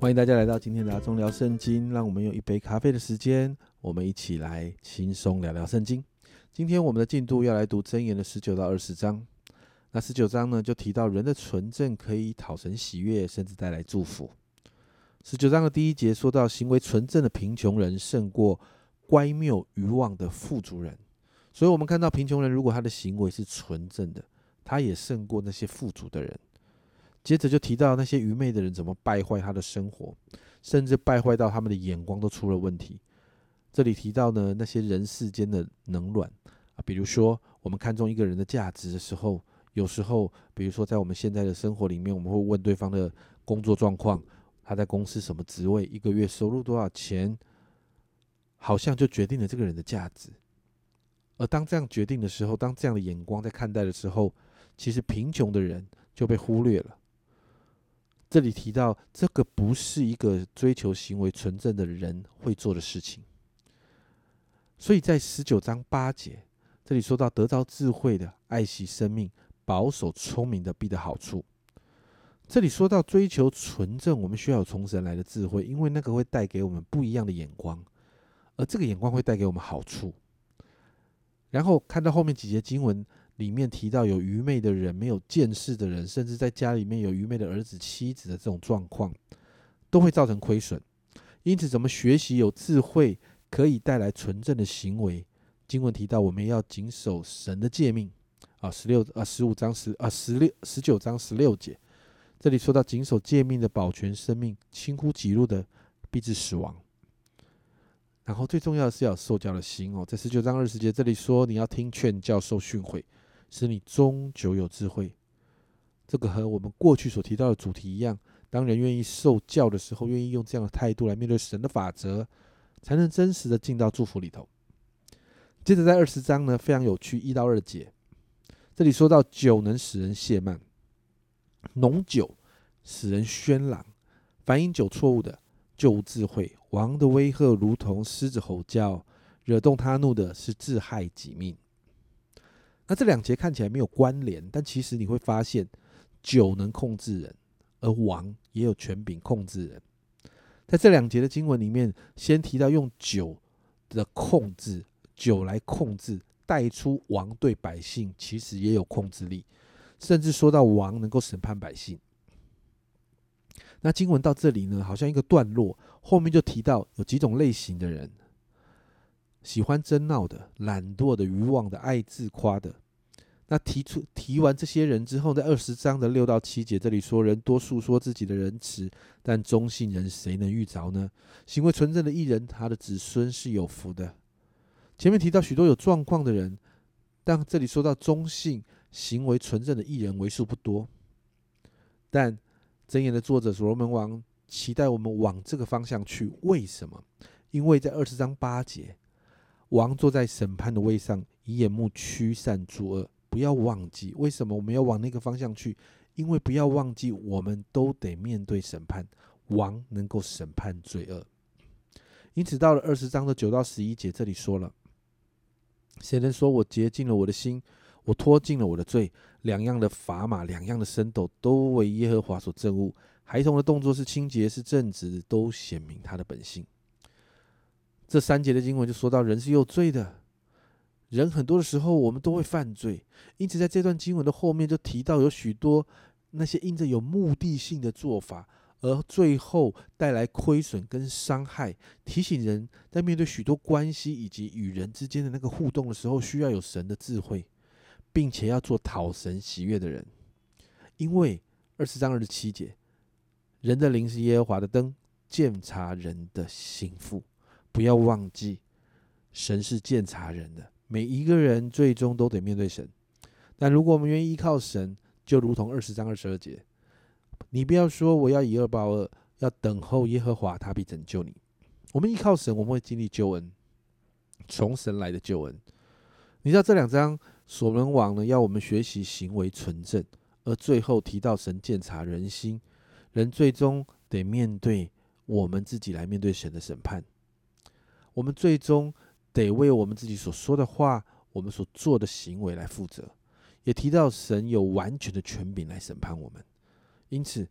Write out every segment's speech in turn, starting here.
欢迎大家来到今天的阿中聊圣经，让我们用一杯咖啡的时间，我们一起来轻松聊聊圣经。今天我们的进度要来读箴言的十九到二十章。那十九章呢，就提到人的纯正可以讨神喜悦，甚至带来祝福。十九章的第一节说到，行为纯正的贫穷人胜过乖谬愚妄的富足人。所以，我们看到贫穷人如果他的行为是纯正的，他也胜过那些富足的人。接着就提到那些愚昧的人怎么败坏他的生活，甚至败坏到他们的眼光都出了问题。这里提到呢，那些人世间的冷暖啊，比如说我们看中一个人的价值的时候，有时候，比如说在我们现在的生活里面，我们会问对方的工作状况，他在公司什么职位，一个月收入多少钱，好像就决定了这个人的价值。而当这样决定的时候，当这样的眼光在看待的时候，其实贫穷的人就被忽略了。这里提到，这个不是一个追求行为纯正的人会做的事情。所以在十九章八节，这里说到得到智慧的、爱惜生命、保守聪明的必的好处。这里说到追求纯正，我们需要有从神来的智慧，因为那个会带给我们不一样的眼光，而这个眼光会带给我们好处。然后看到后面几节经文。里面提到有愚昧的人、没有见识的人，甚至在家里面有愚昧的儿子、妻子的这种状况，都会造成亏损。因此，怎么学习有智慧，可以带来纯正的行为？经文提到，我们要谨守神的诫命啊，十六啊十五章十啊十六十九章十六节，这里说到谨守诫命的保全生命，轻忽己路的必致死亡。然后最重要的是要受教的心哦，在十九章二十节这里说，你要听劝教、受训诲。使你终究有智慧，这个和我们过去所提到的主题一样。当人愿意受教的时候，愿意用这样的态度来面对神的法则，才能真实的进到祝福里头。接着在二十章呢，非常有趣，一到二节，这里说到酒能使人懈慢，浓酒使人喧嚷，凡饮酒错误的就无智慧。王的威吓如同狮子吼叫，惹动他怒的是自害己命。那这两节看起来没有关联，但其实你会发现，酒能控制人，而王也有权柄控制人。在这两节的经文里面，先提到用酒的控制，酒来控制，带出王对百姓其实也有控制力，甚至说到王能够审判百姓。那经文到这里呢，好像一个段落，后面就提到有几种类型的人。喜欢争闹的、懒惰的、愚妄的、爱自夸的。那提出提完这些人之后，在二十章的六到七节这里说：人多诉说自己的仁慈，但忠信人谁能遇着呢？行为纯正的艺人，他的子孙是有福的。前面提到许多有状况的人，但这里说到忠信、行为纯正的艺人为数不多。但箴言的作者所罗门王期待我们往这个方向去，为什么？因为在二十章八节。王坐在审判的位上，以眼目驱散诸恶。不要忘记，为什么我们要往那个方向去？因为不要忘记，我们都得面对审判。王能够审判罪恶。因此，到了二十章的九到十一节，这里说了：谁能说我洁净了我的心，我脱尽了我的罪？两样的砝码，两样的升斗，都为耶和华所憎恶。孩童的动作是清洁，是正直，都显明他的本性。这三节的经文就说到，人是有罪的，人很多的时候我们都会犯罪，因此在这段经文的后面就提到有许多那些因着有目的性的做法，而最后带来亏损跟伤害，提醒人在面对许多关系以及与人之间的那个互动的时候，需要有神的智慧，并且要做讨神喜悦的人，因为二十章二十七节，人的灵是耶和华的灯，鉴察人的心腹。不要忘记，神是鉴察人的，每一个人最终都得面对神。但如果我们愿意依靠神，就如同二十章二十二节，你不要说我要以恶报恶，要等候耶和华，他必拯救你。我们依靠神，我们会经历救恩，从神来的救恩。你知道这两章所罗门王呢，要我们学习行为纯正，而最后提到神鉴察人心，人最终得面对我们自己来面对神的审判。我们最终得为我们自己所说的话、我们所做的行为来负责。也提到神有完全的权柄来审判我们，因此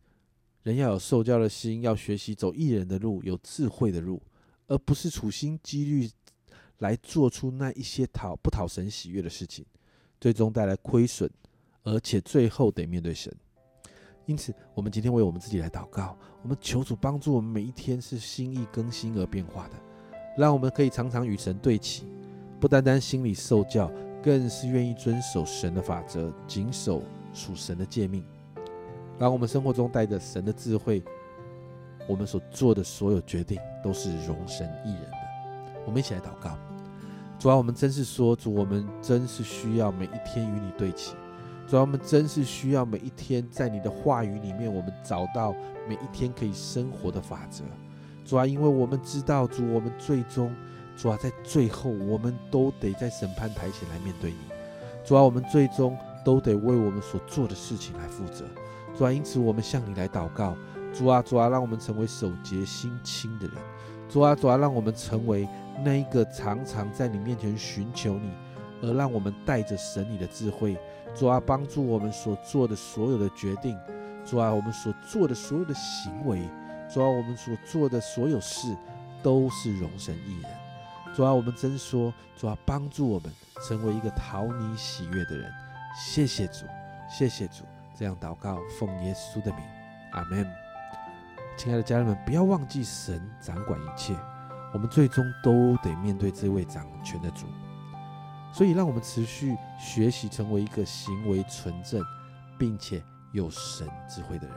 人要有受教的心，要学习走艺人的路，有智慧的路，而不是处心积虑来做出那一些讨不讨神喜悦的事情，最终带来亏损，而且最后得面对神。因此，我们今天为我们自己来祷告，我们求主帮助我们每一天是心意更新而变化的，让我们可以常常与神对齐，不单单心里受教，更是愿意遵守神的法则，谨守属神的诫命。让我们生活中带着神的智慧，我们所做的所有决定都是容神一人的。我们一起来祷告：主啊，我们真是说，主，我们真是需要每一天与你对齐。主啊，我们真是需要每一天在你的话语里面，我们找到每一天可以生活的法则。主啊，因为我们知道，主，我们最终，主啊，在最后，我们都得在审判台前来面对你。主啊，我们最终都得为我们所做的事情来负责。主啊，因此我们向你来祷告，主啊，主啊，让我们成为守节心清的人。主啊，主啊，让我们成为那一个常常在你面前寻求你，而让我们带着神你的智慧，主啊，帮助我们所做的所有的决定，主啊，我们所做的所有的行为，主啊，我们所做的所有事都是容神一人。主啊，我们真说，主啊，帮助我们成为一个讨你喜悦的人。谢谢主，谢谢主。这样祷告，奉耶稣的名，阿门。亲爱的家人们，不要忘记神掌管一切，我们最终都得面对这位掌权的主。所以，让我们持续学习，成为一个行为纯正，并且有神智慧的人。